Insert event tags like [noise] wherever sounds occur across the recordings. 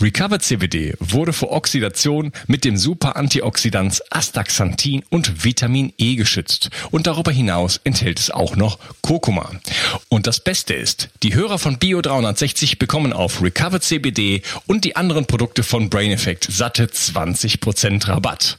Recover CBD wurde vor Oxidation mit dem Super-Antioxidans Astaxanthin und Vitamin E geschützt und darüber hinaus enthält es auch noch Kurkuma. Und das Beste ist, die Hörer von Bio 360 bekommen auf Recover CBD und die anderen Produkte von Brain Effect satte 20% Rabatt.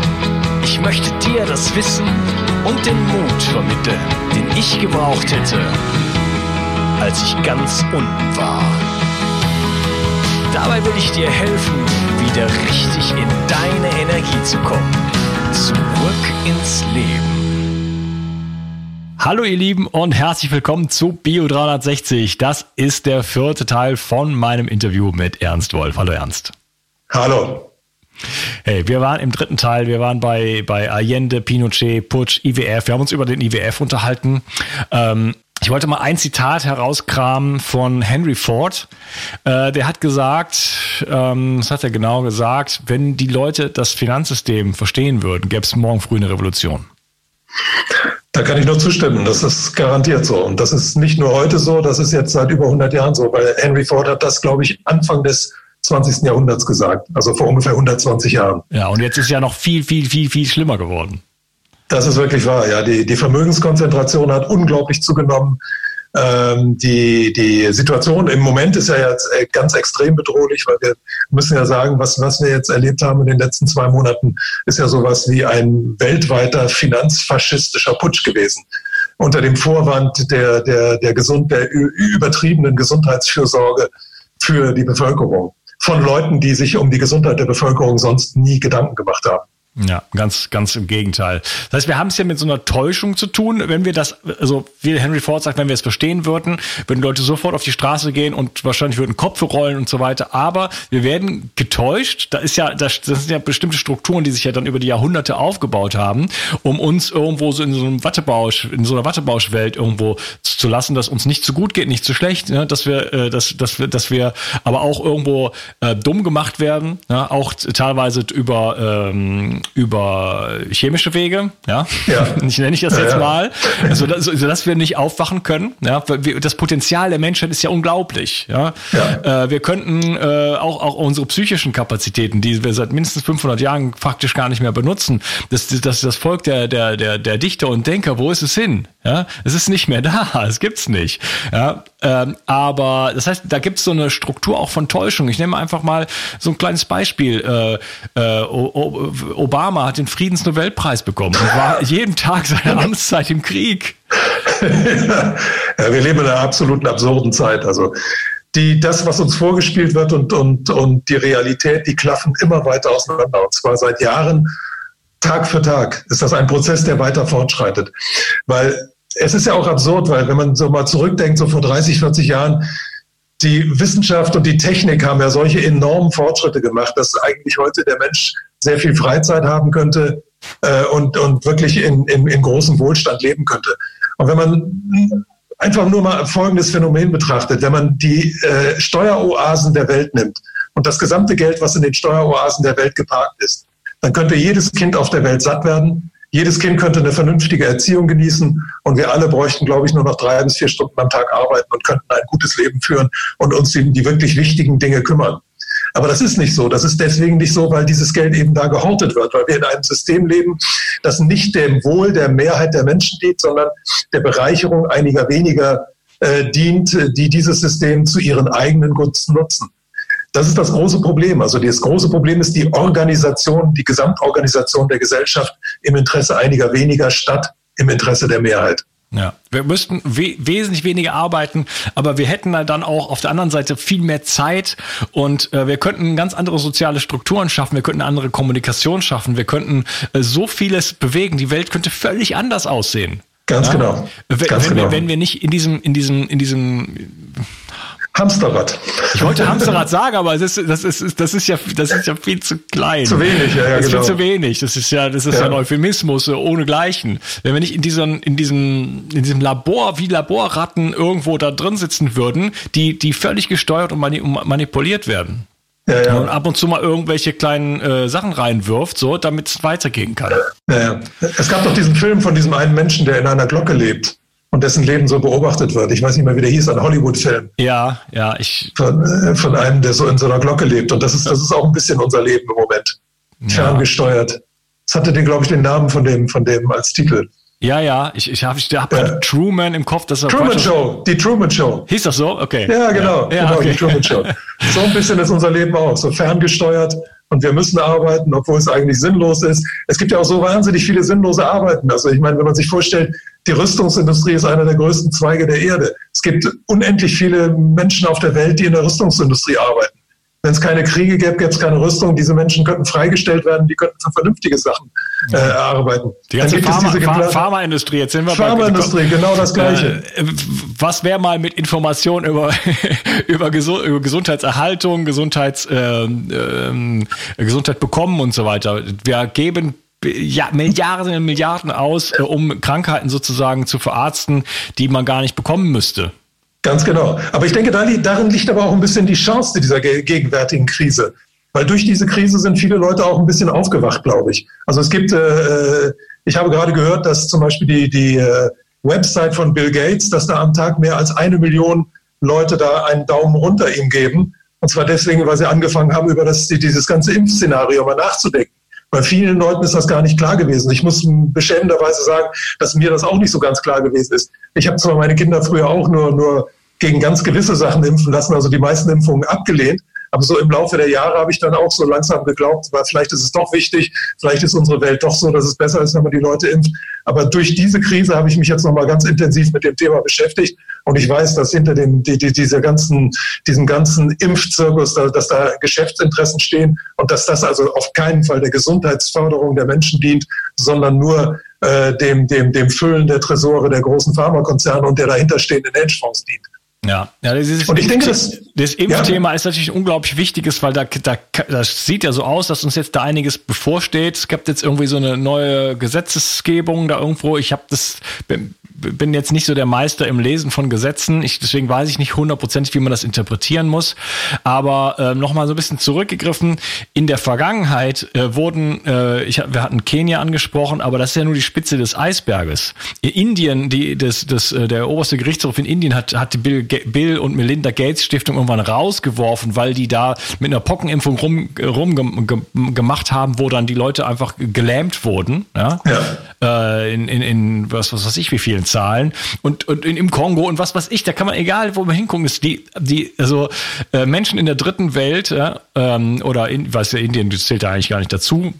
Ich möchte dir das Wissen und den Mut vermitteln, den ich gebraucht hätte, als ich ganz unten war. Dabei will ich dir helfen, wieder richtig in deine Energie zu kommen. Zurück ins Leben. Hallo ihr Lieben und herzlich willkommen zu Bio 360. Das ist der vierte Teil von meinem Interview mit Ernst Wolf. Hallo Ernst. Hallo. Hey, wir waren im dritten Teil, wir waren bei, bei Allende, Pinochet, Putsch, IWF. Wir haben uns über den IWF unterhalten. Ähm, ich wollte mal ein Zitat herauskramen von Henry Ford. Äh, der hat gesagt, ähm, was hat er genau gesagt, wenn die Leute das Finanzsystem verstehen würden, gäbe es morgen früh eine Revolution. Da kann ich nur zustimmen. Das ist garantiert so. Und das ist nicht nur heute so, das ist jetzt seit über 100 Jahren so, weil Henry Ford hat das, glaube ich, Anfang des 20. Jahrhunderts gesagt, also vor ungefähr 120 Jahren. Ja, und jetzt ist ja noch viel, viel, viel, viel schlimmer geworden. Das ist wirklich wahr, ja. Die, die Vermögenskonzentration hat unglaublich zugenommen. Ähm, die, die Situation im Moment ist ja jetzt äh, ganz extrem bedrohlich, weil wir müssen ja sagen, was, was wir jetzt erlebt haben in den letzten zwei Monaten, ist ja sowas wie ein weltweiter finanzfaschistischer Putsch gewesen. Unter dem Vorwand der, der, der, gesund, der übertriebenen Gesundheitsfürsorge für die Bevölkerung von Leuten, die sich um die Gesundheit der Bevölkerung sonst nie Gedanken gemacht haben. Ja, ganz, ganz im Gegenteil. Das heißt, wir haben es ja mit so einer Täuschung zu tun, wenn wir das, also wie Henry Ford sagt, wenn wir es verstehen würden, würden Leute sofort auf die Straße gehen und wahrscheinlich würden Kopf rollen und so weiter. Aber wir werden getäuscht. Da ist ja, das, das sind ja bestimmte Strukturen, die sich ja dann über die Jahrhunderte aufgebaut haben, um uns irgendwo so in so einem Wattebausch, in so einer Wattebauschwelt irgendwo zu lassen, dass uns nicht zu gut geht, nicht zu schlecht, ne? dass wir, äh, dass, dass wir, dass wir aber auch irgendwo äh, dumm gemacht werden, ja? auch teilweise über ähm, über chemische Wege, ja, ja. [laughs] ich nenne ich das jetzt ja, mal, also dass, also dass wir nicht aufwachen können. Ja, das Potenzial der Menschheit ist ja unglaublich. Ja, ja. Äh, wir könnten äh, auch auch unsere psychischen Kapazitäten, die wir seit mindestens 500 Jahren faktisch gar nicht mehr benutzen, das das das Volk der der der der Dichter und Denker, wo ist es hin? Ja, es ist nicht mehr [laughs] da, es gibt's nicht. Ja, ähm, aber das heißt, da gibt's so eine Struktur auch von Täuschung. Ich nehme einfach mal so ein kleines Beispiel. Äh, äh, Obama hat den Friedensnobelpreis bekommen und war [laughs] jeden Tag seiner Amtszeit im Krieg. [laughs] ja, wir leben in einer absoluten absurden Zeit. Also die, das, was uns vorgespielt wird und, und, und die Realität, die klaffen immer weiter auseinander. Und zwar seit Jahren Tag für Tag ist das ein Prozess, der weiter fortschreitet. Weil es ist ja auch absurd, weil wenn man so mal zurückdenkt, so vor 30, 40 Jahren, die Wissenschaft und die Technik haben ja solche enormen Fortschritte gemacht, dass eigentlich heute der Mensch sehr viel Freizeit haben könnte äh, und, und wirklich in, in, in großem Wohlstand leben könnte. Und wenn man einfach nur mal folgendes Phänomen betrachtet, wenn man die äh, Steueroasen der Welt nimmt und das gesamte Geld, was in den Steueroasen der Welt geparkt ist, dann könnte jedes Kind auf der Welt satt werden, jedes Kind könnte eine vernünftige Erziehung genießen und wir alle bräuchten, glaube ich, nur noch drei bis vier Stunden am Tag arbeiten und könnten ein gutes Leben führen und uns um die wirklich wichtigen Dinge kümmern. Aber das ist nicht so. Das ist deswegen nicht so, weil dieses Geld eben da gehortet wird, weil wir in einem System leben, das nicht dem Wohl der Mehrheit der Menschen dient, sondern der Bereicherung einiger weniger äh, dient, die dieses System zu ihren eigenen Gunsten nutzen. Das ist das große Problem. Also das große Problem ist die Organisation, die Gesamtorganisation der Gesellschaft im Interesse einiger weniger statt im Interesse der Mehrheit. Ja, wir müssten we wesentlich weniger arbeiten, aber wir hätten dann auch auf der anderen Seite viel mehr Zeit und äh, wir könnten ganz andere soziale Strukturen schaffen, wir könnten andere Kommunikation schaffen, wir könnten äh, so vieles bewegen. Die Welt könnte völlig anders aussehen. Ganz ja? genau. Wenn, Ganz wenn, genau. Wir, wenn wir nicht in diesem, in diesem, in diesem Hamsterrad. Ich wollte Hamsterrad sagen, aber das ist, das ist, das ist ja, das ist ja viel zu klein. Zu wenig, ja, ja Das ist genau. viel zu wenig. Das ist ja, das ist ja, Ja. ein Euphemismus äh, ohnegleichen. Wenn wir nicht in diesem, in diesem, in diesem Labor wie Laborratten irgendwo da drin sitzen würden, die, die völlig gesteuert und mani manipuliert werden. Ja, ja. Und ab und zu mal irgendwelche kleinen äh, Sachen reinwirft, so, damit es weitergehen kann. Ja, ja. Es gab doch diesen Film von diesem einen Menschen, der in einer Glocke lebt und dessen Leben so beobachtet wird. Ich weiß nicht mehr, wie der hieß, ein Hollywood-Film Ja, ja, ich, von, äh, von einem, der so in so einer Glocke lebt. Und das ist, das ist auch ein bisschen unser Leben im Moment. Ferngesteuert. Das hatte den, glaube ich, den Namen von dem, von dem als Titel. ja, ja, ich, ich habe ich hab Ja. Truman im Kopf, das ist Truman. Show, die Truman Show. Hieß das so? Okay. Ja, genau, Ja, genau, okay. die Truman Show. [laughs] So ein bisschen ist unser Leben auch, so ferngesteuert und wir müssen arbeiten, obwohl es eigentlich sinnlos ist. Es gibt ja auch so wahnsinnig viele sinnlose Arbeiten. Also ich meine, wenn man sich vorstellt, die Rüstungsindustrie ist einer der größten Zweige der Erde. Es gibt unendlich viele Menschen auf der Welt, die in der Rüstungsindustrie arbeiten. Wenn es keine Kriege gäbe, gäbe es keine Rüstung. Diese Menschen könnten freigestellt werden, die könnten für vernünftige Sachen äh, arbeiten. Die ganze Pharma, Pharma, Pharmaindustrie, jetzt sind wir bei- Pharmaindustrie, genau das Gleiche. Äh, was wäre mal mit Informationen über, [laughs] über, Gesu über Gesundheitserhaltung, Gesundheits, ähm, Gesundheit bekommen und so weiter? Wir geben ja, Milliarden und Milliarden aus, äh, um Krankheiten sozusagen zu verarzten, die man gar nicht bekommen müsste. Ganz genau. Aber ich denke, darin liegt aber auch ein bisschen die Chance dieser ge gegenwärtigen Krise. Weil durch diese Krise sind viele Leute auch ein bisschen aufgewacht, glaube ich. Also es gibt, äh, ich habe gerade gehört, dass zum Beispiel die, die äh, Website von Bill Gates, dass da am Tag mehr als eine Million Leute da einen Daumen runter ihm geben. Und zwar deswegen, weil sie angefangen haben, über das, dieses ganze Impfszenario mal nachzudenken. Bei vielen Leuten ist das gar nicht klar gewesen. Ich muss beschämenderweise sagen, dass mir das auch nicht so ganz klar gewesen ist. Ich habe zwar meine Kinder früher auch nur, nur gegen ganz gewisse Sachen impfen lassen, also die meisten Impfungen abgelehnt. Aber so im Laufe der Jahre habe ich dann auch so langsam geglaubt, weil vielleicht ist es doch wichtig, vielleicht ist unsere Welt doch so, dass es besser ist, wenn man die Leute impft. Aber durch diese Krise habe ich mich jetzt nochmal ganz intensiv mit dem Thema beschäftigt. Und ich weiß, dass hinter dem, die, die, dieser ganzen, diesem ganzen Impfzirkus, da, dass da Geschäftsinteressen stehen und dass das also auf keinen Fall der Gesundheitsförderung der Menschen dient, sondern nur äh, dem, dem, dem Füllen der Tresore der großen Pharmakonzerne und der dahinterstehenden Hedgefonds dient. Ja, ja dieses, Und ich denke, das, das- das Impfthema ist natürlich ein unglaublich wichtiges, weil da, da, das sieht ja so aus, dass uns jetzt da einiges bevorsteht. Es gibt jetzt irgendwie so eine neue Gesetzesgebung da irgendwo. Ich habe das bin, bin jetzt nicht so der Meister im Lesen von Gesetzen. Ich, deswegen weiß ich nicht hundertprozentig, wie man das interpretieren muss. Aber äh, nochmal so ein bisschen zurückgegriffen. In der Vergangenheit äh, wurden, äh, ich, wir hatten Kenia angesprochen, aber das ist ja nur die Spitze des Eisberges. In Indien, die, das, das, äh, der oberste Gerichtshof in Indien hat, hat die Bill, Bill und Melinda Gates Stiftung irgendwann rausgeworfen, weil die da mit einer Pockenimpfung rum, rum gem- gem- gemacht haben, wo dann die Leute einfach gelähmt wurden. Ja? Äh, in, in, in was, was weiß ich, wie vielen Zahlen. Und, und in, im Kongo und was weiß ich, da kann man, egal wo man hingucken, ist die, die, also äh, Menschen in der dritten Welt, ja, ähm, oder in, weiß ja, Indien zählt da eigentlich gar nicht dazu,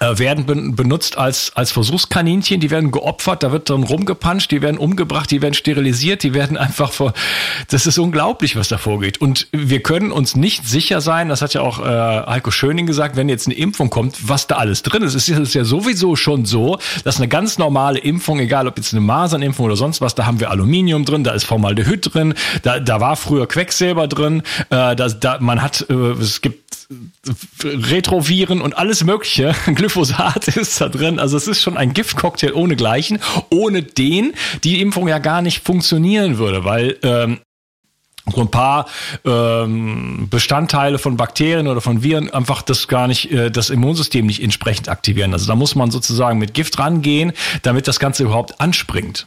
äh, werden ben- benutzt als, als Versuchskaninchen, die werden geopfert, da wird dann rumgepanscht, die werden umgebracht, die werden sterilisiert, die werden einfach vor, das ist unglaublich, was da vorgeht. Und wir können uns nicht sicher sein, das hat ja auch äh, Heiko Schöning gesagt, wenn jetzt eine Impfung kommt, was da alles drin ist. Es ist ja sowieso schon so, dass eine ganz normale Impfung, egal ob jetzt eine Masernimpfung oder sonst was, da haben wir Aluminium drin, da ist Formaldehyd drin, da, da war früher Quecksilber drin, äh, da, da, man hat, äh, es gibt Retroviren und alles Mögliche. [laughs] Glyphosat ist da drin. Also es ist schon ein Giftcocktail ohne Gleichen, ohne den die Impfung ja gar nicht funktionieren würde, weil ähm, so ein paar ähm, Bestandteile von Bakterien oder von Viren einfach das gar nicht, äh, das Immunsystem nicht entsprechend aktivieren. Also da muss man sozusagen mit Gift rangehen, damit das Ganze überhaupt anspringt.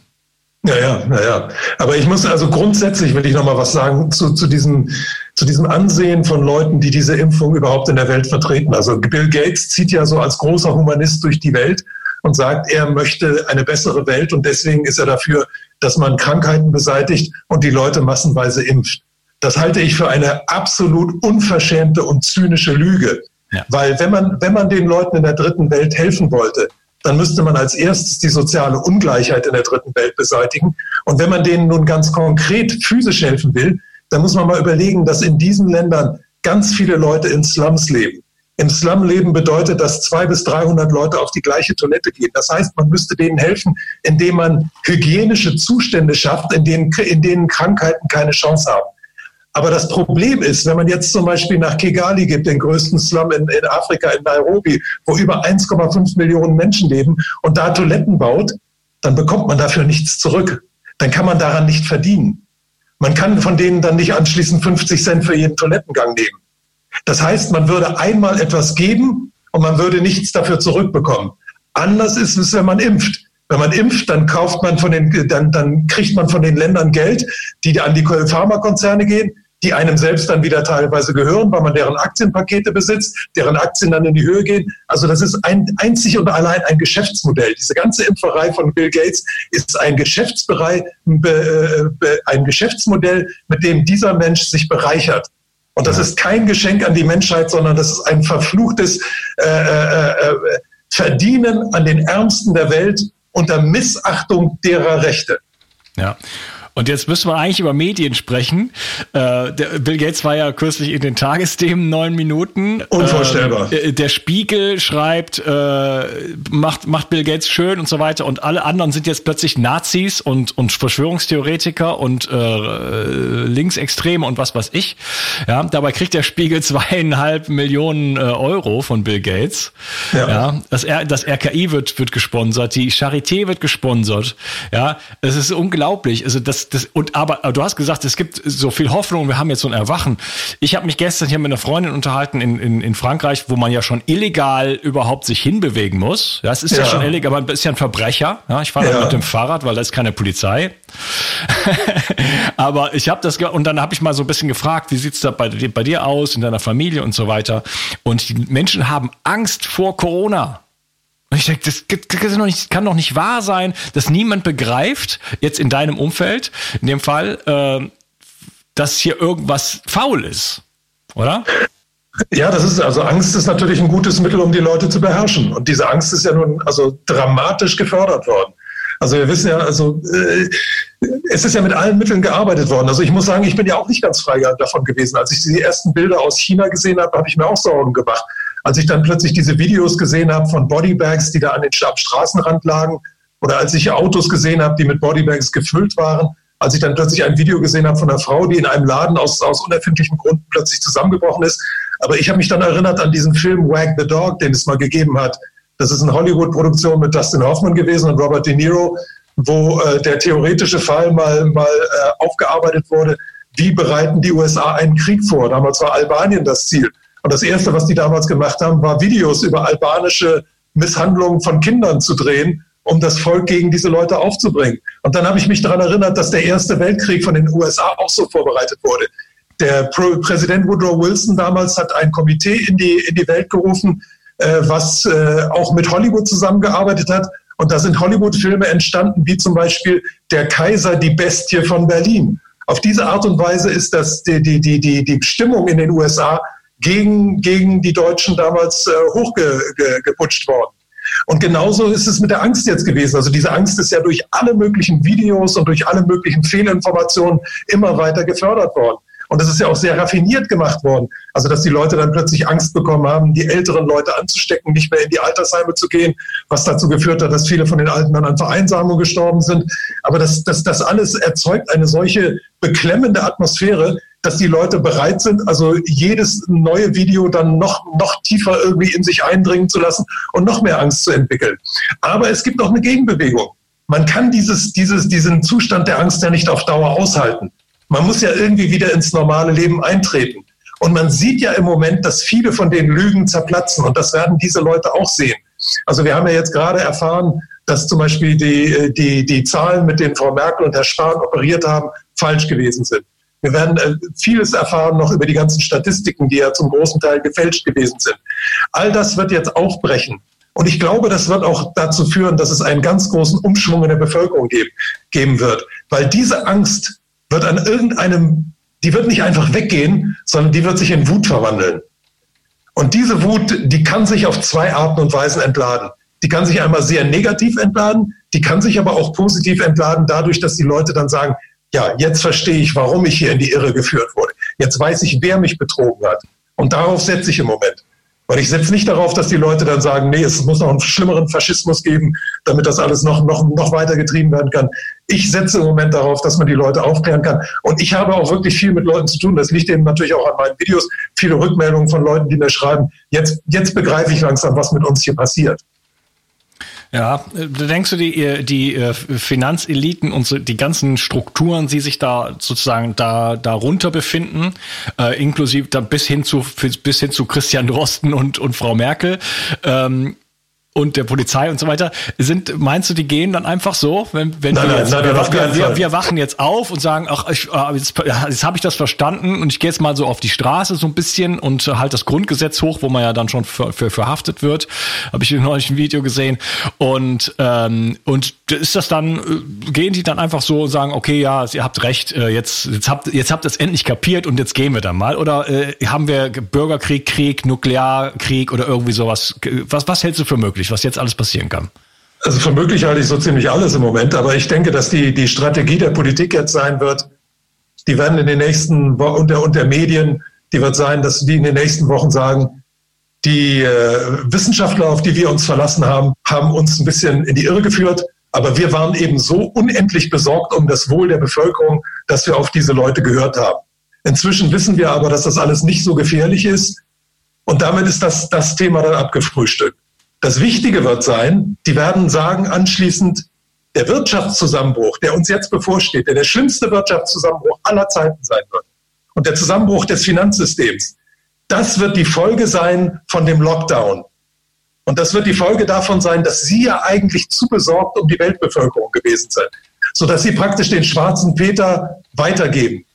Ja, ja, ja, ja. Aber ich muss also grundsätzlich will ich noch mal was sagen zu, zu diesem zu diesem Ansehen von Leuten, die diese Impfung überhaupt in der Welt vertreten. Also Bill Gates zieht ja so als großer Humanist durch die Welt und sagt, er möchte eine bessere Welt und deswegen ist er dafür, dass man Krankheiten beseitigt und die Leute massenweise impft. Das halte ich für eine absolut unverschämte und zynische Lüge. Ja. Weil wenn man, wenn man den Leuten in der dritten Welt helfen wollte, dann müsste man als erstes die soziale Ungleichheit in der dritten Welt beseitigen. Und wenn man denen nun ganz konkret physisch helfen will, dann muss man mal überlegen, dass in diesen Ländern ganz viele Leute in Slums leben. Im Slum leben bedeutet, dass zwei bis 300 Leute auf die gleiche Toilette gehen. Das heißt, man müsste denen helfen, indem man hygienische Zustände schafft, in denen, in denen Krankheiten keine Chance haben. Aber das Problem ist, wenn man jetzt zum Beispiel nach Kigali geht, den größten Slum in, in Afrika, in Nairobi, wo über 1,5 Millionen Menschen leben und da Toiletten baut, dann bekommt man dafür nichts zurück. Dann kann man daran nicht verdienen. Man kann von denen dann nicht anschließend 50 Cent für jeden Toilettengang nehmen. Das heißt, man würde einmal etwas geben und man würde nichts dafür zurückbekommen. Anders ist es, wenn man impft. Wenn man impft, dann kauft man von den, dann, dann kriegt man von den Ländern Geld, die an die Pharmakonzerne gehen die einem selbst dann wieder teilweise gehören, weil man deren Aktienpakete besitzt, deren Aktien dann in die Höhe gehen. Also das ist ein, einzig und allein ein Geschäftsmodell. Diese ganze Impferei von Bill Gates ist ein Geschäftsbereich, ein Geschäftsmodell, mit dem dieser Mensch sich bereichert. Und das ist kein Geschenk an die Menschheit, sondern das ist ein verfluchtes äh, äh, äh, Verdienen an den Ärmsten der Welt unter Missachtung derer Rechte. Ja. Und jetzt müssen wir eigentlich über Medien sprechen. Äh, Bill Gates war ja kürzlich in den Tagesthemen neun Minuten. Unvorstellbar. Äh, der Spiegel schreibt, äh, macht, macht Bill Gates schön und so weiter. Und alle anderen sind jetzt plötzlich Nazis und, und Verschwörungstheoretiker und äh, Linksextreme und was weiß ich. Ja, dabei kriegt der Spiegel [laughs] zweieinhalb Millionen äh, Euro von Bill Gates. Ja. ja das, R, das RKI wird, wird gesponsert, die Charité wird gesponsert. Ja, es ist unglaublich. Also das das, und aber, du hast gesagt, es gibt so viel Hoffnung, wir haben jetzt so ein Erwachen. Ich habe mich gestern hier mit einer Freundin unterhalten in, in, in Frankreich, wo man ja schon illegal überhaupt sich hinbewegen muss. Ja, es ist ja, ja schon illegal, man ist ja ein Verbrecher. Ja, ich fahre ja. mit dem Fahrrad, weil da ist keine Polizei. [laughs] aber ich habe das, und dann habe ich mal so ein bisschen gefragt, wie sieht's da bei, bei dir aus, in deiner Familie und so weiter. Und die Menschen haben Angst vor Corona. Und ich denke, das, kann doch, nicht, kann doch nicht wahr sein, dass niemand begreift, jetzt in deinem Umfeld, in dem Fall, äh, dass hier irgendwas faul ist, oder? Ja, das ist, also Angst ist natürlich ein gutes Mittel, um die Leute zu beherrschen. Und diese Angst ist ja nun also dramatisch gefördert worden. Also wir wissen ja, also äh, es ist ja mit allen Mitteln gearbeitet worden. Also ich muss sagen, ich bin ja auch nicht ganz frei davon gewesen. Als ich die ersten Bilder aus China gesehen habe, habe ich mir auch Sorgen gemacht. Als ich dann plötzlich diese Videos gesehen habe von Bodybags, die da an den am Straßenrand lagen, oder als ich Autos gesehen habe, die mit Bodybags gefüllt waren, als ich dann plötzlich ein Video gesehen habe von einer Frau, die in einem Laden aus, aus unerfindlichen Gründen plötzlich zusammengebrochen ist. Aber ich habe mich dann erinnert an diesen Film Wag the Dog, den es mal gegeben hat. Das ist eine Hollywood-Produktion mit Dustin Hoffman gewesen und Robert De Niro, wo äh, der theoretische Fall mal, mal äh, aufgearbeitet wurde. Wie bereiten die USA einen Krieg vor? Damals war Albanien das Ziel. Und das Erste, was die damals gemacht haben, war Videos über albanische Misshandlungen von Kindern zu drehen, um das Volk gegen diese Leute aufzubringen. Und dann habe ich mich daran erinnert, dass der Erste Weltkrieg von den USA auch so vorbereitet wurde. Der Präsident Woodrow Wilson damals hat ein Komitee in die, in die Welt gerufen, äh, was äh, auch mit Hollywood zusammengearbeitet hat. Und da sind Hollywood-Filme entstanden, wie zum Beispiel Der Kaiser, die Bestie von Berlin. Auf diese Art und Weise ist das die, die, die, die, die Stimmung in den USA gegen, gegen die Deutschen damals äh, hochgeputscht worden. Und genauso ist es mit der Angst jetzt gewesen. Also diese Angst ist ja durch alle möglichen Videos und durch alle möglichen Fehlinformationen immer weiter gefördert worden. Und das ist ja auch sehr raffiniert gemacht worden. Also, dass die Leute dann plötzlich Angst bekommen haben, die älteren Leute anzustecken, nicht mehr in die Altersheime zu gehen, was dazu geführt hat, dass viele von den Alten dann an Vereinsamung gestorben sind. Aber das, das, das alles erzeugt eine solche beklemmende Atmosphäre, dass die Leute bereit sind, also jedes neue Video dann noch, noch tiefer irgendwie in sich eindringen zu lassen und noch mehr Angst zu entwickeln. Aber es gibt auch eine Gegenbewegung. Man kann dieses, dieses, diesen Zustand der Angst ja nicht auf Dauer aushalten. Man muss ja irgendwie wieder ins normale Leben eintreten. Und man sieht ja im Moment, dass viele von den Lügen zerplatzen. Und das werden diese Leute auch sehen. Also wir haben ja jetzt gerade erfahren, dass zum Beispiel die, die, die Zahlen, mit denen Frau Merkel und Herr Spahn operiert haben, falsch gewesen sind. Wir werden äh, vieles erfahren noch über die ganzen Statistiken, die ja zum großen Teil gefälscht gewesen sind. All das wird jetzt aufbrechen. Und ich glaube, das wird auch dazu führen, dass es einen ganz großen Umschwung in der Bevölkerung geben, geben wird. Weil diese Angst wird an irgendeinem, die wird nicht einfach weggehen, sondern die wird sich in Wut verwandeln. Und diese Wut, die kann sich auf zwei Arten und Weisen entladen. Die kann sich einmal sehr negativ entladen, die kann sich aber auch positiv entladen dadurch, dass die Leute dann sagen, ja, jetzt verstehe ich, warum ich hier in die Irre geführt wurde. Jetzt weiß ich, wer mich betrogen hat. Und darauf setze ich im Moment. Weil ich setze nicht darauf, dass die Leute dann sagen, nee, es muss noch einen schlimmeren Faschismus geben, damit das alles noch, noch, noch weiter getrieben werden kann. Ich setze im Moment darauf, dass man die Leute aufklären kann. Und ich habe auch wirklich viel mit Leuten zu tun. Das liegt eben natürlich auch an meinen Videos. Viele Rückmeldungen von Leuten, die mir schreiben, jetzt, jetzt begreife ich langsam, was mit uns hier passiert. Ja, denkst du, die, die äh, Finanzeliten und so, die ganzen Strukturen, die sich da sozusagen da darunter befinden, äh, inklusive da bis hin zu bis hin zu Christian Drosten und und Frau Merkel, ähm, und der Polizei und so weiter. Sind, meinst du, die gehen dann einfach so, wenn, wenn nein, wir, jetzt, nein, wir, wir, wir, wir, wachen jetzt auf und sagen, ach, ich, ah, jetzt, jetzt habe ich das verstanden und ich gehe jetzt mal so auf die Straße so ein bisschen und halt das Grundgesetz hoch, wo man ja dann schon für, für verhaftet wird. Habe ich neulich ein Video gesehen. Und, ähm, und ist das dann, äh, gehen die dann einfach so und sagen, okay, ja, ihr habt recht, äh, jetzt, jetzt habt jetzt habt ihr es endlich kapiert und jetzt gehen wir dann mal? Oder äh, haben wir Bürgerkrieg, Krieg, Nuklearkrieg oder irgendwie sowas? Was, was hältst du für möglich? Möglich, was jetzt alles passieren kann? Also für möglich halte ich so ziemlich alles im Moment, aber ich denke, dass die, die Strategie der Politik jetzt sein wird, die werden in den nächsten Wochen und der, und der Medien, die wird sein, dass die in den nächsten Wochen sagen, die äh, Wissenschaftler, auf die wir uns verlassen haben, haben uns ein bisschen in die Irre geführt. Aber wir waren eben so unendlich besorgt um das Wohl der Bevölkerung, dass wir auf diese Leute gehört haben. Inzwischen wissen wir aber, dass das alles nicht so gefährlich ist. Und damit ist das, das Thema dann abgefrühstückt. Das Wichtige wird sein, die werden sagen anschließend, der Wirtschaftszusammenbruch, der uns jetzt bevorsteht, der der schlimmste Wirtschaftszusammenbruch aller Zeiten sein wird und der Zusammenbruch des Finanzsystems, das wird die Folge sein von dem Lockdown. Und das wird die Folge davon sein, dass Sie ja eigentlich zu besorgt um die Weltbevölkerung gewesen sind, sodass Sie praktisch den schwarzen Peter weitergeben.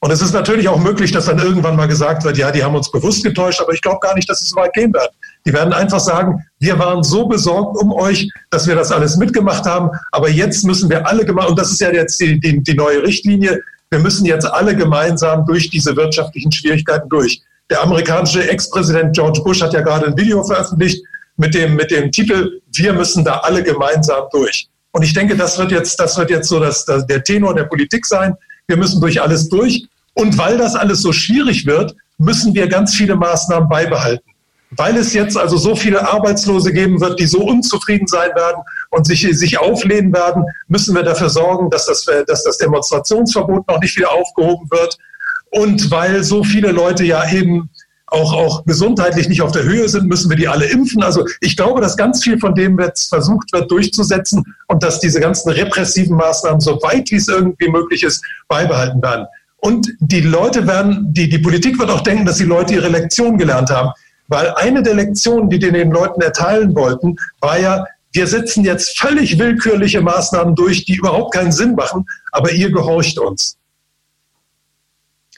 Und es ist natürlich auch möglich, dass dann irgendwann mal gesagt wird, ja, die haben uns bewusst getäuscht, aber ich glaube gar nicht, dass es so weit gehen wird. Die werden einfach sagen, wir waren so besorgt um euch, dass wir das alles mitgemacht haben, aber jetzt müssen wir alle gemeinsam, und das ist ja jetzt die, die, die neue Richtlinie, wir müssen jetzt alle gemeinsam durch diese wirtschaftlichen Schwierigkeiten durch. Der amerikanische Ex-Präsident George Bush hat ja gerade ein Video veröffentlicht mit dem, mit dem Titel, wir müssen da alle gemeinsam durch. Und ich denke, das wird jetzt, das wird jetzt so das, das, der Tenor der Politik sein wir müssen durch alles durch. Und weil das alles so schwierig wird, müssen wir ganz viele Maßnahmen beibehalten. Weil es jetzt also so viele Arbeitslose geben wird, die so unzufrieden sein werden und sich, sich auflehnen werden, müssen wir dafür sorgen, dass das, dass das Demonstrationsverbot noch nicht wieder aufgehoben wird. Und weil so viele Leute ja eben auch, auch gesundheitlich nicht auf der Höhe sind, müssen wir die alle impfen. Also ich glaube, dass ganz viel von dem jetzt versucht wird durchzusetzen und dass diese ganzen repressiven Maßnahmen, so weit wie es irgendwie möglich ist, beibehalten werden. Und die Leute werden, die, die Politik wird auch denken, dass die Leute ihre Lektion gelernt haben. Weil eine der Lektionen, die die den Leuten erteilen wollten, war ja, wir setzen jetzt völlig willkürliche Maßnahmen durch, die überhaupt keinen Sinn machen, aber ihr gehorcht uns.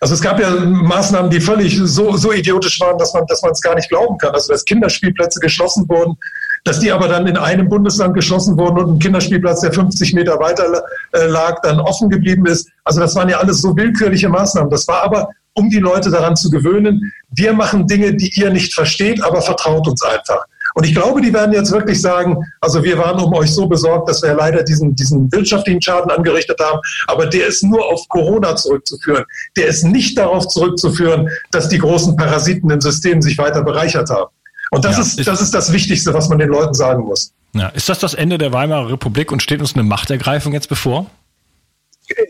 Also es gab ja Maßnahmen, die völlig so, so idiotisch waren, dass man dass es gar nicht glauben kann. Also dass Kinderspielplätze geschlossen wurden, dass die aber dann in einem Bundesland geschlossen wurden und ein Kinderspielplatz, der 50 Meter weiter äh, lag, dann offen geblieben ist. Also das waren ja alles so willkürliche Maßnahmen. Das war aber, um die Leute daran zu gewöhnen, wir machen Dinge, die ihr nicht versteht, aber vertraut uns einfach. Und ich glaube, die werden jetzt wirklich sagen, also wir waren um euch so besorgt, dass wir leider diesen, diesen wirtschaftlichen Schaden angerichtet haben, aber der ist nur auf Corona zurückzuführen. Der ist nicht darauf zurückzuführen, dass die großen Parasiten im System sich weiter bereichert haben. Und das, ja, ist, das ist das Wichtigste, was man den Leuten sagen muss. Ja, ist das das Ende der Weimarer Republik und steht uns eine Machtergreifung jetzt bevor?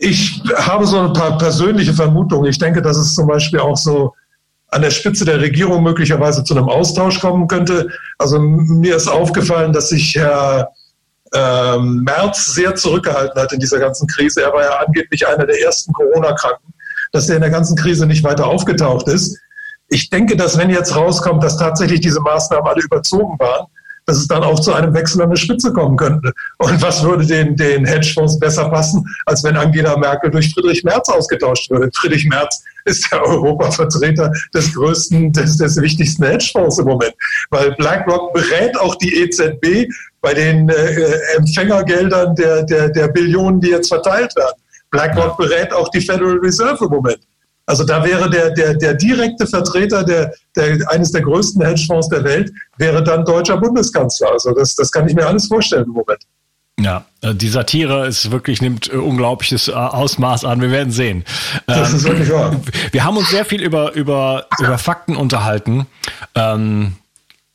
Ich habe so ein paar persönliche Vermutungen. Ich denke, dass es zum Beispiel auch so an der Spitze der Regierung möglicherweise zu einem Austausch kommen könnte. Also mir ist aufgefallen, dass sich Herr ähm, März sehr zurückgehalten hat in dieser ganzen Krise. Er war ja angeblich einer der ersten Corona-Kranken, dass er in der ganzen Krise nicht weiter aufgetaucht ist. Ich denke, dass wenn jetzt rauskommt, dass tatsächlich diese Maßnahmen alle überzogen waren, dass es dann auch zu einem Wechsel an der Spitze kommen könnte. Und was würde den, den Hedgefonds besser passen, als wenn Angela Merkel durch Friedrich Merz ausgetauscht würde? Friedrich Merz ist der Europavertreter des größten, des, des wichtigsten Hedgefonds im Moment. Weil BlackRock berät auch die EZB bei den äh, Empfängergeldern der, der, der Billionen, die jetzt verteilt werden. BlackRock berät auch die Federal Reserve im Moment. Also da wäre der, der, der direkte Vertreter der, der, eines der größten Hedgefonds der Welt, wäre dann deutscher Bundeskanzler. Also das, das kann ich mir alles vorstellen im Moment. Ja, äh, die Satire ist wirklich, nimmt äh, unglaubliches äh, Ausmaß an. Wir werden sehen. Das ähm, ist wirklich wahr. Wir haben uns sehr viel über, über, über Fakten unterhalten. Ähm,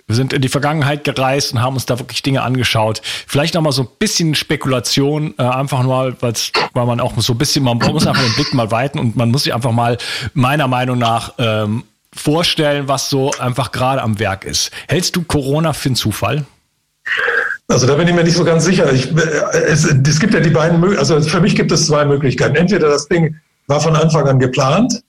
wir sind in die Vergangenheit gereist und haben uns da wirklich Dinge angeschaut. Vielleicht noch mal so ein bisschen Spekulation, äh, einfach nur, weil man auch so ein bisschen, man muss einfach den Blick mal weiten und man muss sich einfach mal meiner Meinung nach ähm, vorstellen, was so einfach gerade am Werk ist. Hältst du Corona für einen Zufall? Also da bin ich mir nicht so ganz sicher. Ich, äh, es, es gibt ja die beiden, also für mich gibt es zwei Möglichkeiten. Entweder das Ding war von Anfang an geplant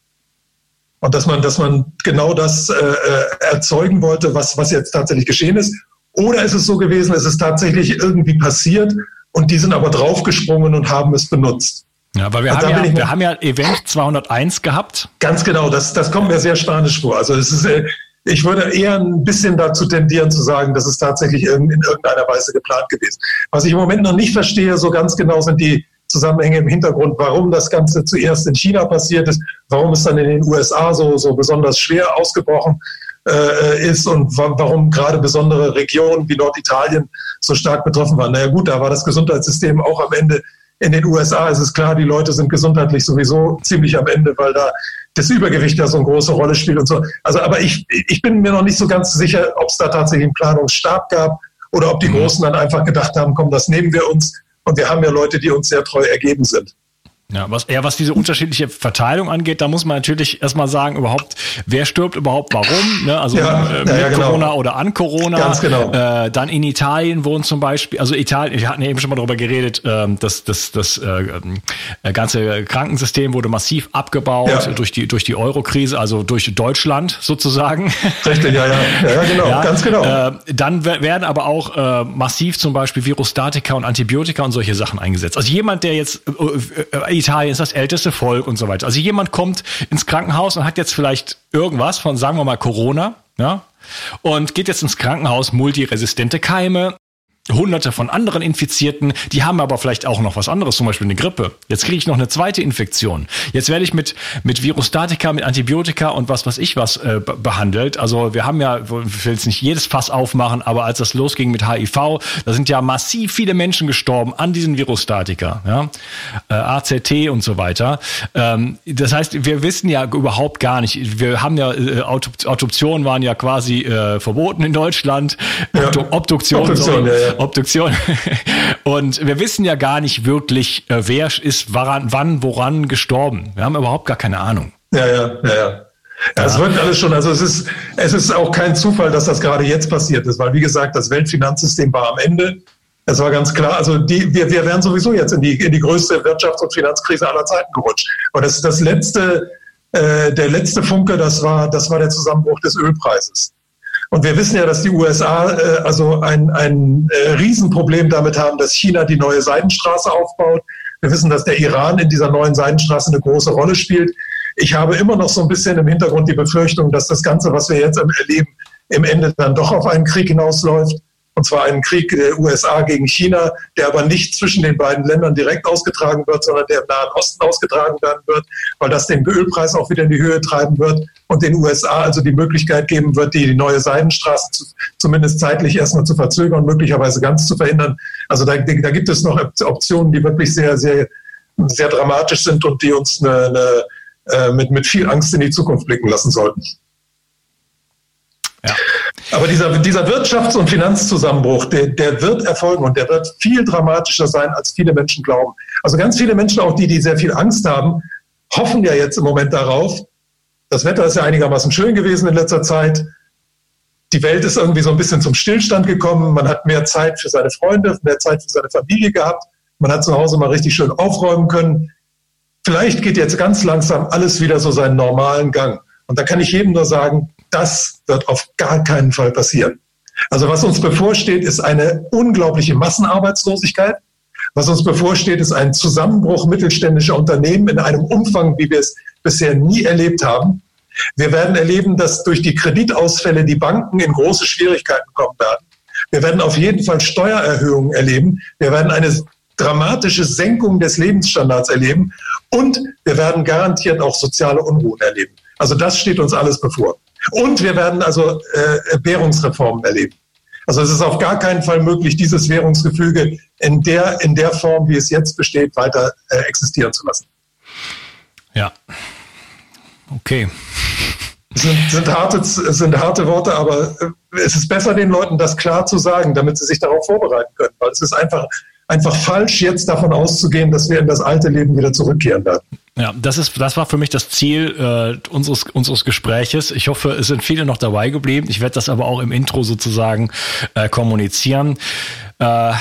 und dass man, dass man genau das äh, äh, erzeugen wollte, was, was jetzt tatsächlich geschehen ist. Oder ist es so gewesen, es ist tatsächlich irgendwie passiert und die sind aber draufgesprungen und haben es benutzt. Ja, aber wir, haben ja, wir haben ja Event 201 gehabt. Ganz genau, das, das kommt mir sehr spanisch vor. Also es ist, äh, ich würde eher ein bisschen dazu tendieren zu sagen, dass es tatsächlich in, in irgendeiner Weise geplant gewesen. Was ich im Moment noch nicht verstehe, so ganz genau sind die, Zusammenhänge im Hintergrund, warum das Ganze zuerst in China passiert ist, warum es dann in den USA so, so besonders schwer ausgebrochen äh, ist und wa warum gerade besondere Regionen wie Norditalien so stark betroffen waren. Naja gut, da war das Gesundheitssystem auch am Ende in den USA. Es ist klar, die Leute sind gesundheitlich sowieso ziemlich am Ende, weil da das Übergewicht ja so eine große Rolle spielt und so. Also, aber ich, ich bin mir noch nicht so ganz sicher, ob es da tatsächlich einen Planungsstab gab oder ob die mhm. Großen dann einfach gedacht haben, komm, das nehmen wir uns und wir haben ja Leute, die uns sehr treu ergeben sind. Ja, was, ja, was diese unterschiedliche Verteilung angeht, da muss man natürlich erstmal sagen, überhaupt, wer stirbt überhaupt warum, ne? Also ja, äh, mit ja, genau. Corona oder an Corona. Ganz genau. Äh, dann in Italien wurden zum Beispiel, also Italien, wir hatten ja eben schon mal darüber geredet, äh, dass das, das äh, äh, ganze Krankensystem wurde massiv abgebaut ja. durch die durch die Euro-Krise, also durch Deutschland sozusagen. Richtig, ja, ja, ja, genau, [laughs] ganz genau. Äh, dann werden aber auch äh, massiv zum Beispiel Virostatika und Antibiotika und solche Sachen eingesetzt. Also jemand, der jetzt äh, äh, Italien ist das älteste Volk und so weiter. Also jemand kommt ins Krankenhaus und hat jetzt vielleicht irgendwas von, sagen wir mal, Corona, ja, und geht jetzt ins Krankenhaus, multiresistente Keime, hunderte von anderen Infizierten, die haben aber vielleicht auch noch was anderes, zum Beispiel eine Grippe. Jetzt kriege ich noch eine zweite Infektion. Jetzt werde ich mit, mit Virustatika, mit Antibiotika und was weiß ich was äh, behandelt. Also wir haben ja, ich will jetzt nicht jedes Fass aufmachen, aber als das losging mit HIV, da sind ja massiv viele Menschen gestorben an diesen Virustatika, ja? Äh, ACT und so weiter. Ähm, das heißt, wir wissen ja überhaupt gar nicht, wir haben ja, äh, Autoptionen waren ja quasi äh, verboten in Deutschland, ja. Obduktion, Obduktion. Obduktion. [laughs] Und wir wissen ja gar nicht wirklich, äh, wer ist wann, wann, woran gestorben. Wir haben überhaupt gar keine Ahnung. Ja, ja, ja, ja. Ja, es wird alles schon, also es ist, es ist auch kein Zufall, dass das gerade jetzt passiert ist, weil wie gesagt, das Weltfinanzsystem war am Ende. Es war ganz klar, also die, wir, wir wären sowieso jetzt in die, in die größte Wirtschafts- und Finanzkrise aller Zeiten gerutscht. Und das ist das letzte, äh, der letzte Funke, das war, das war der Zusammenbruch des Ölpreises. Und wir wissen ja, dass die USA äh, also ein, ein äh, Riesenproblem damit haben, dass China die neue Seidenstraße aufbaut. Wir wissen, dass der Iran in dieser neuen Seidenstraße eine große Rolle spielt. Ich habe immer noch so ein bisschen im Hintergrund die Befürchtung, dass das Ganze, was wir jetzt erleben, im Ende dann doch auf einen Krieg hinausläuft und zwar einen Krieg der USA gegen China, der aber nicht zwischen den beiden Ländern direkt ausgetragen wird, sondern der im Nahen Osten ausgetragen werden wird, weil das den Ölpreis auch wieder in die Höhe treiben wird und den USA also die Möglichkeit geben wird, die neue Seidenstraße zu, zumindest zeitlich erstmal zu verzögern, möglicherweise ganz zu verhindern. Also da, da gibt es noch Optionen, die wirklich sehr, sehr, sehr dramatisch sind und die uns eine, eine, äh, mit, mit viel Angst in die Zukunft blicken lassen sollten. Ja. Aber dieser, dieser Wirtschafts- und Finanzzusammenbruch, der, der wird erfolgen und der wird viel dramatischer sein, als viele Menschen glauben. Also ganz viele Menschen, auch die, die sehr viel Angst haben, hoffen ja jetzt im Moment darauf. Das Wetter ist ja einigermaßen schön gewesen in letzter Zeit. die Welt ist irgendwie so ein bisschen zum Stillstand gekommen. Man hat mehr Zeit für seine Freunde, mehr Zeit für seine Familie gehabt. Man hat zu Hause mal richtig schön aufräumen können. Vielleicht geht jetzt ganz langsam alles wieder so seinen normalen Gang. Und da kann ich jedem nur sagen, das wird auf gar keinen Fall passieren. Also was uns bevorsteht, ist eine unglaubliche Massenarbeitslosigkeit. Was uns bevorsteht, ist ein Zusammenbruch mittelständischer Unternehmen in einem Umfang, wie wir es bisher nie erlebt haben. Wir werden erleben, dass durch die Kreditausfälle die Banken in große Schwierigkeiten kommen werden. Wir werden auf jeden Fall Steuererhöhungen erleben. Wir werden eine dramatische Senkung des Lebensstandards erleben und wir werden garantiert auch soziale Unruhen erleben. Also das steht uns alles bevor. Und wir werden also äh, Währungsreformen erleben. Also es ist auf gar keinen Fall möglich, dieses Währungsgefüge in der, in der Form, wie es jetzt besteht, weiter äh, existieren zu lassen. Ja. Okay. Sind, sind, harte, sind harte Worte, aber äh, es ist besser, den Leuten das klar zu sagen, damit sie sich darauf vorbereiten können. Weil es ist einfach, einfach falsch, jetzt davon auszugehen, dass wir in das alte Leben wieder zurückkehren werden. Ja, das ist, das war für mich das Ziel äh, unseres unseres Gespräches. Ich hoffe, es sind viele noch dabei geblieben. Ich werde das aber auch im Intro sozusagen äh, kommunizieren. Äh,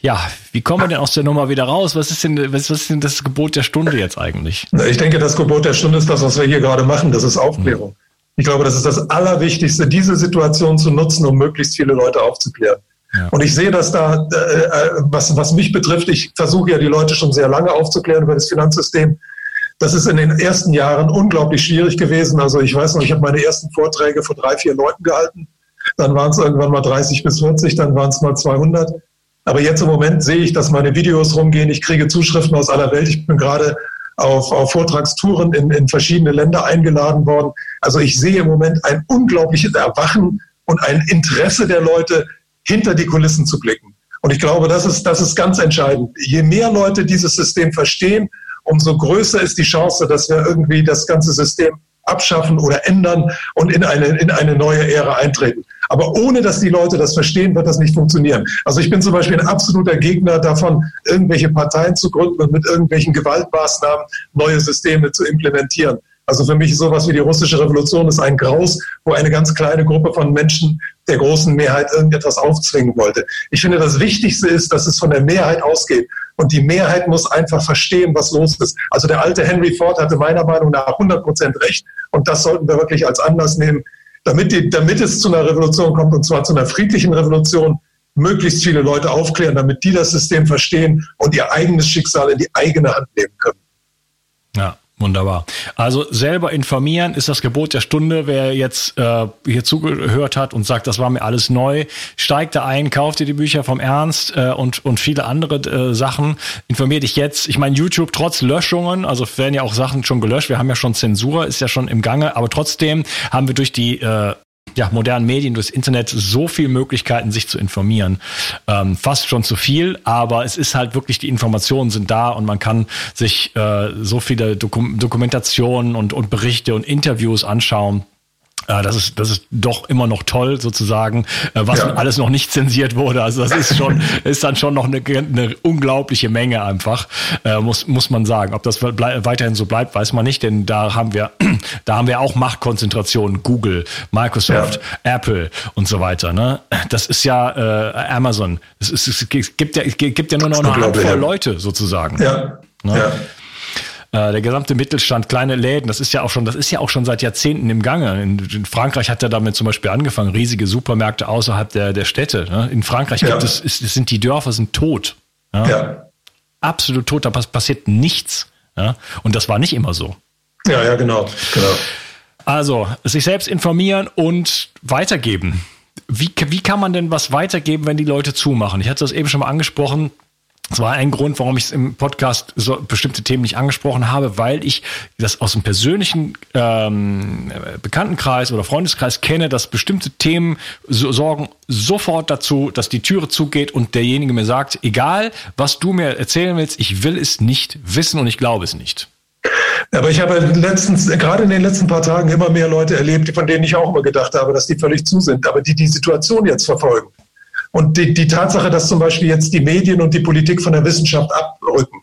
ja, wie kommen wir denn aus der Nummer wieder raus? Was ist denn, was ist denn das Gebot der Stunde jetzt eigentlich? Ich denke, das Gebot der Stunde ist das, was wir hier gerade machen. Das ist Aufklärung. Mhm. Ich glaube, das ist das Allerwichtigste, diese Situation zu nutzen, um möglichst viele Leute aufzuklären. Ja. Und ich sehe das da, äh, äh, was, was mich betrifft, ich versuche ja die Leute schon sehr lange aufzuklären über das Finanzsystem. Das ist in den ersten Jahren unglaublich schwierig gewesen. Also ich weiß noch, ich habe meine ersten Vorträge vor drei, vier Leuten gehalten. Dann waren es irgendwann mal 30 bis 40, dann waren es mal 200. Aber jetzt im Moment sehe ich, dass meine Videos rumgehen. Ich kriege Zuschriften aus aller Welt. Ich bin gerade auf, auf Vortragstouren in, in verschiedene Länder eingeladen worden. Also ich sehe im Moment ein unglaubliches Erwachen und ein Interesse der Leute, hinter die Kulissen zu blicken. Und ich glaube, das ist, das ist ganz entscheidend. Je mehr Leute dieses System verstehen, umso größer ist die Chance, dass wir irgendwie das ganze System abschaffen oder ändern und in eine, in eine neue Ära eintreten. Aber ohne dass die Leute das verstehen, wird das nicht funktionieren. Also ich bin zum Beispiel ein absoluter Gegner davon, irgendwelche Parteien zu gründen und mit irgendwelchen Gewaltmaßnahmen neue Systeme zu implementieren. Also für mich ist sowas wie die russische Revolution ist ein Graus, wo eine ganz kleine Gruppe von Menschen der großen Mehrheit irgendetwas aufzwingen wollte. Ich finde, das Wichtigste ist, dass es von der Mehrheit ausgeht. Und die Mehrheit muss einfach verstehen, was los ist. Also der alte Henry Ford hatte meiner Meinung nach 100 Prozent recht. Und das sollten wir wirklich als Anlass nehmen, damit, die, damit es zu einer Revolution kommt, und zwar zu einer friedlichen Revolution, möglichst viele Leute aufklären, damit die das System verstehen und ihr eigenes Schicksal in die eigene Hand nehmen können. Ja. Wunderbar. Also selber informieren ist das Gebot der Stunde. Wer jetzt äh, hier zugehört hat und sagt, das war mir alles neu, steigt da ein, kauft dir die Bücher vom Ernst äh, und, und viele andere äh, Sachen. Informier dich jetzt. Ich meine, YouTube trotz Löschungen, also werden ja auch Sachen schon gelöscht. Wir haben ja schon Zensur, ist ja schon im Gange, aber trotzdem haben wir durch die äh, ja, modernen Medien, durchs Internet so viele Möglichkeiten, sich zu informieren. Ähm, fast schon zu viel, aber es ist halt wirklich, die Informationen sind da und man kann sich äh, so viele Dokum Dokumentationen und, und Berichte und Interviews anschauen das ist, das ist doch immer noch toll sozusagen, äh, was ja. alles noch nicht zensiert wurde. Also das ist schon, [laughs] ist dann schon noch eine, eine unglaubliche Menge einfach, äh, muss, muss man sagen. Ob das weiterhin so bleibt, weiß man nicht, denn da haben wir, [clears throat] da haben wir auch Machtkonzentrationen. Google, Microsoft, ja. Apple und so weiter. Ne? Das ist ja äh, Amazon. Es, ist, es gibt ja, es gibt ja nur noch eine Handvoll Leute sozusagen. Ja. Ne? ja. Äh, der gesamte Mittelstand, kleine Läden, das ist ja auch schon, das ist ja auch schon seit Jahrzehnten im Gange. In, in Frankreich hat er damit zum Beispiel angefangen, riesige Supermärkte außerhalb der, der Städte. Ne? In Frankreich ja. gibt es, es sind die Dörfer sind tot. Ja? ja. Absolut tot, da passiert nichts. Ja? Und das war nicht immer so. Ja, ja, genau, genau. Also, sich selbst informieren und weitergeben. Wie, wie kann man denn was weitergeben, wenn die Leute zumachen? Ich hatte das eben schon mal angesprochen. Das war ein Grund, warum ich im Podcast so bestimmte Themen nicht angesprochen habe, weil ich das aus dem persönlichen ähm, Bekanntenkreis oder Freundeskreis kenne, dass bestimmte Themen so, sorgen sofort dazu, dass die Türe zugeht und derjenige mir sagt, egal was du mir erzählen willst, ich will es nicht wissen und ich glaube es nicht. Aber ich habe letztens, gerade in den letzten paar Tagen immer mehr Leute erlebt, von denen ich auch immer gedacht habe, dass die völlig zu sind, aber die die Situation jetzt verfolgen. Und die, die Tatsache, dass zum Beispiel jetzt die Medien und die Politik von der Wissenschaft abrücken,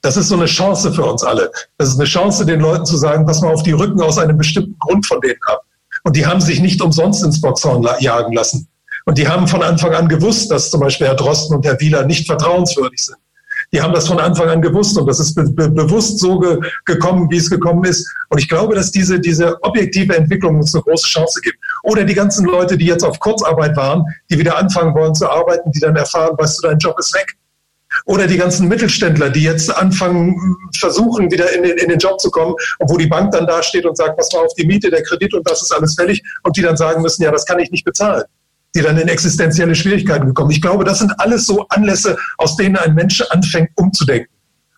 das ist so eine Chance für uns alle. Das ist eine Chance, den Leuten zu sagen, pass mal auf die Rücken aus einem bestimmten Grund von denen ab. Und die haben sich nicht umsonst ins Boxhorn jagen lassen. Und die haben von Anfang an gewusst, dass zum Beispiel Herr Drosten und Herr Wieler nicht vertrauenswürdig sind. Die haben das von Anfang an gewusst und das ist be be bewusst so ge gekommen, wie es gekommen ist. Und ich glaube, dass diese, diese objektive Entwicklung uns eine große Chance gibt. Oder die ganzen Leute, die jetzt auf Kurzarbeit waren, die wieder anfangen wollen zu arbeiten, die dann erfahren, weißt du, dein Job ist weg. Oder die ganzen Mittelständler, die jetzt anfangen, versuchen, wieder in den, in den Job zu kommen, und wo die Bank dann da steht und sagt, was war auf die Miete, der Kredit und das ist alles fällig. Und die dann sagen müssen, ja, das kann ich nicht bezahlen die dann in existenzielle Schwierigkeiten kommen. Ich glaube, das sind alles so Anlässe, aus denen ein Mensch anfängt umzudenken.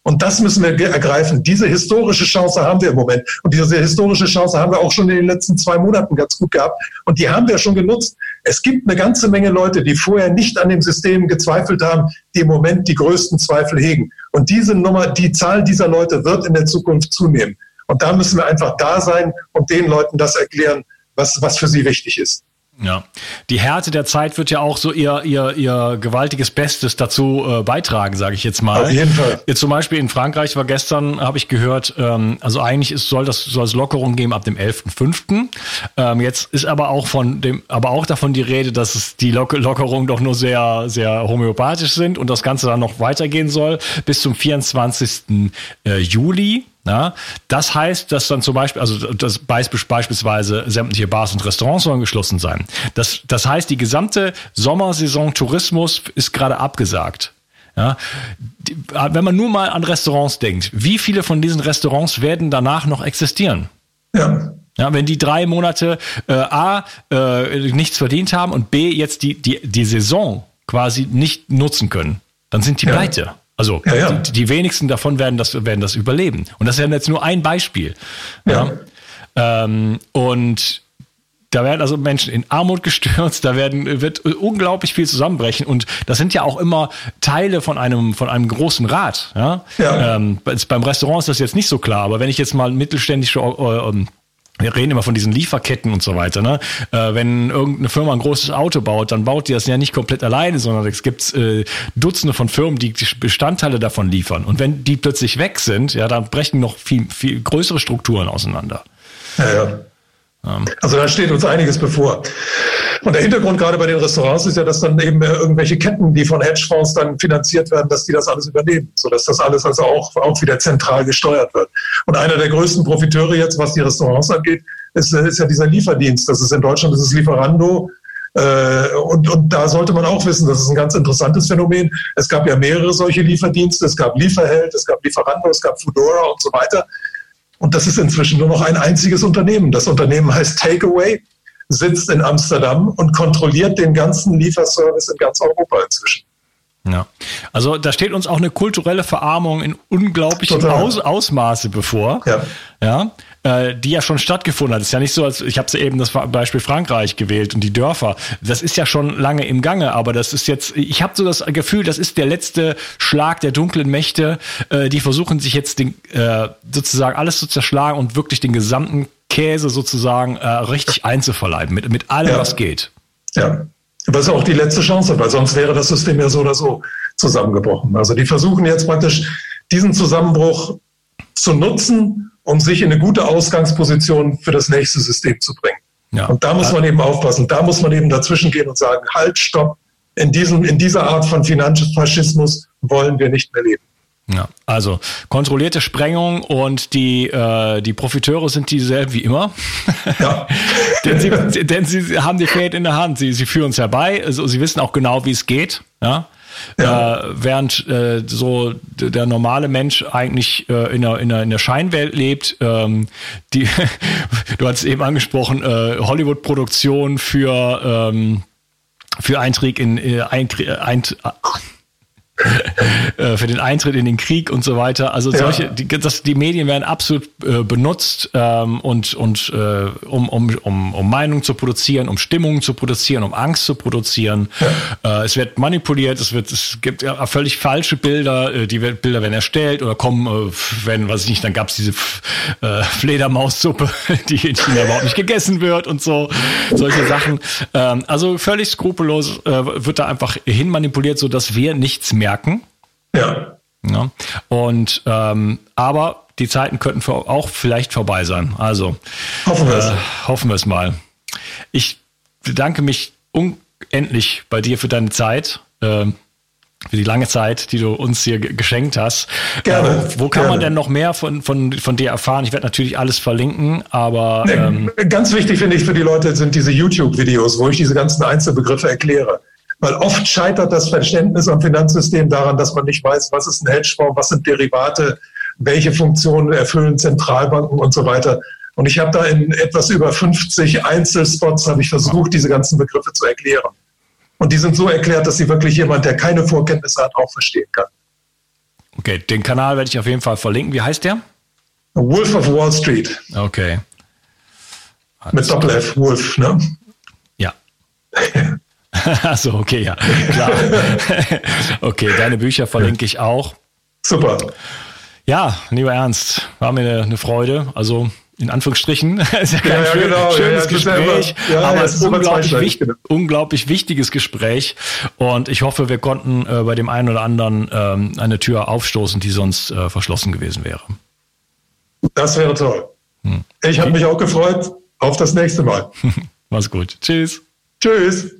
Und das müssen wir ergreifen. Diese historische Chance haben wir im Moment. Und diese historische Chance haben wir auch schon in den letzten zwei Monaten ganz gut gehabt. Und die haben wir schon genutzt. Es gibt eine ganze Menge Leute, die vorher nicht an dem System gezweifelt haben, die im Moment die größten Zweifel hegen. Und diese Nummer, die Zahl dieser Leute wird in der Zukunft zunehmen. Und da müssen wir einfach da sein und den Leuten das erklären, was, was für sie wichtig ist. Ja, die Härte der Zeit wird ja auch so ihr ihr ihr gewaltiges Bestes dazu äh, beitragen, sage ich jetzt mal. Auf jeden Fall. Jetzt zum Beispiel in Frankreich war gestern, habe ich gehört, ähm, also eigentlich ist, soll das soll es Lockerung geben ab dem 11.05. Ähm, jetzt ist aber auch von dem, aber auch davon die Rede, dass es die Lock Lockerungen doch nur sehr sehr homöopathisch sind und das Ganze dann noch weitergehen soll bis zum 24. Äh, Juli. Ja, das heißt, dass dann zum Beispiel, also das beispielsweise sämtliche Bars und Restaurants sollen geschlossen sein. Das, das heißt, die gesamte Sommersaison Tourismus ist gerade abgesagt. Ja, wenn man nur mal an Restaurants denkt, wie viele von diesen Restaurants werden danach noch existieren? Ja. Ja, wenn die drei Monate äh, A äh, nichts verdient haben und B jetzt die, die, die Saison quasi nicht nutzen können, dann sind die ja. Also ja, ja. Die, die, wenigsten davon werden das, werden das überleben. Und das ist ja jetzt nur ein Beispiel. Ja. Ähm, und da werden also Menschen in Armut [laughs] gestürzt, da werden, wird unglaublich viel zusammenbrechen. Und das sind ja auch immer Teile von einem, von einem großen Rat. Ja? ja. Ähm, beim Restaurant ist das jetzt nicht so klar, aber wenn ich jetzt mal mittelständische äh, wir reden immer von diesen Lieferketten und so weiter. Ne? Äh, wenn irgendeine Firma ein großes Auto baut, dann baut die das ja nicht komplett alleine, sondern es gibt äh, Dutzende von Firmen, die Bestandteile davon liefern. Und wenn die plötzlich weg sind, ja, dann brechen noch viel, viel größere Strukturen auseinander. Ja, ja. Also da steht uns einiges bevor. Und der Hintergrund gerade bei den Restaurants ist ja, dass dann eben irgendwelche Ketten, die von Hedgefonds dann finanziert werden, dass die das alles übernehmen, sodass das alles also auch, auch wieder zentral gesteuert wird. Und einer der größten Profiteure jetzt, was die Restaurants angeht, ist, ist ja dieser Lieferdienst. Das ist in Deutschland, das ist Lieferando. Äh, und, und da sollte man auch wissen, das ist ein ganz interessantes Phänomen. Es gab ja mehrere solche Lieferdienste. Es gab Lieferheld, es gab Lieferando, es gab Foodora und so weiter. Und das ist inzwischen nur noch ein einziges Unternehmen. Das Unternehmen heißt Takeaway, sitzt in Amsterdam und kontrolliert den ganzen Lieferservice in ganz Europa inzwischen. Ja, also da steht uns auch eine kulturelle Verarmung in unglaublichem Aus Ausmaße bevor. Ja. ja äh, die ja schon stattgefunden hat. Es ist ja nicht so, als ich habe eben das Beispiel Frankreich gewählt und die Dörfer. Das ist ja schon lange im Gange, aber das ist jetzt, ich habe so das Gefühl, das ist der letzte Schlag der dunklen Mächte, äh, die versuchen sich jetzt den, äh, sozusagen alles zu zerschlagen und wirklich den gesamten Käse sozusagen äh, richtig einzuverleiben, mit, mit allem, ja. was geht. Ja. Ist auch die letzte Chance, weil sonst wäre das System ja so oder so zusammengebrochen. Also die versuchen jetzt praktisch diesen Zusammenbruch zu nutzen, um sich in eine gute Ausgangsposition für das nächste System zu bringen. Ja. Und da muss man eben aufpassen. Da muss man eben dazwischen gehen und sagen, halt, stopp. In, diesem, in dieser Art von Finanzfaschismus wollen wir nicht mehr leben. Ja, also kontrollierte Sprengung und die, äh, die Profiteure sind dieselben wie immer. Ja. [laughs] denn, sie, denn sie haben die Fähigkeit in der Hand. Sie, sie führen es herbei. Also, sie wissen auch genau, wie es geht. Ja. Ja. Äh, während äh, so der normale Mensch eigentlich äh, in, der, in, der, in der Scheinwelt lebt. Ähm, die, [laughs] du hast eben angesprochen, äh, Hollywood-Produktion für, ähm, für Eintritt in äh, ein, ein, äh, [laughs] für den Eintritt in den Krieg und so weiter. Also solche, ja. die, das, die Medien werden absolut äh, benutzt ähm, und, und äh, um, um, um, um Meinung zu produzieren, um Stimmungen zu produzieren, um Angst zu produzieren. Ja. Äh, es wird manipuliert, es wird, es gibt ja völlig falsche Bilder, äh, die Bilder werden erstellt oder kommen, äh, wenn, weiß ich nicht, dann gab es diese äh, Fledermaussuppe, [laughs] die in China überhaupt nicht gegessen wird und so, solche Sachen. Ähm, also völlig skrupellos äh, wird da einfach hinmanipuliert, so dass wir nichts mehr merken. Ja. ja. Und ähm, aber die Zeiten könnten auch vielleicht vorbei sein. Also hoffen wir es. Äh, hoffen wir es mal. Ich bedanke mich unendlich bei dir für deine Zeit. Ähm, für die lange Zeit, die du uns hier geschenkt hast. Gerne. Äh, wo kann gerne. man denn noch mehr von, von, von dir erfahren? Ich werde natürlich alles verlinken, aber. Ähm Ganz wichtig finde ich für die Leute sind diese YouTube-Videos, wo ich diese ganzen Einzelbegriffe erkläre. Weil oft scheitert das Verständnis am Finanzsystem daran, dass man nicht weiß, was ist ein Hedgefonds, was sind Derivate, welche Funktionen erfüllen Zentralbanken und so weiter. Und ich habe da in etwas über 50 Einzelspots habe ich versucht, diese ganzen Begriffe zu erklären. Und die sind so erklärt, dass sie wirklich jemand, der keine Vorkenntnisse hat, auch verstehen kann. Okay, den Kanal werde ich auf jeden Fall verlinken. Wie heißt der? Wolf of Wall Street. Okay. Alles Mit Doppel-F, Wolf, ne? Ja. [laughs] [laughs] Achso, okay, ja, klar. [laughs] okay, deine Bücher verlinke ich auch. Super. Ja, lieber Ernst, war mir eine, eine Freude. Also in Anführungsstrichen. [laughs] ist ja kein ja, ja, schön, genau. schönes ja, Gespräch, ja, aber es ist ein unglaublich, wichtig, genau. unglaublich wichtiges Gespräch. Und ich hoffe, wir konnten äh, bei dem einen oder anderen ähm, eine Tür aufstoßen, die sonst äh, verschlossen gewesen wäre. Das wäre toll. Hm. Ich habe mich auch gefreut. Auf das nächste Mal. Mach's gut. Tschüss. Tschüss.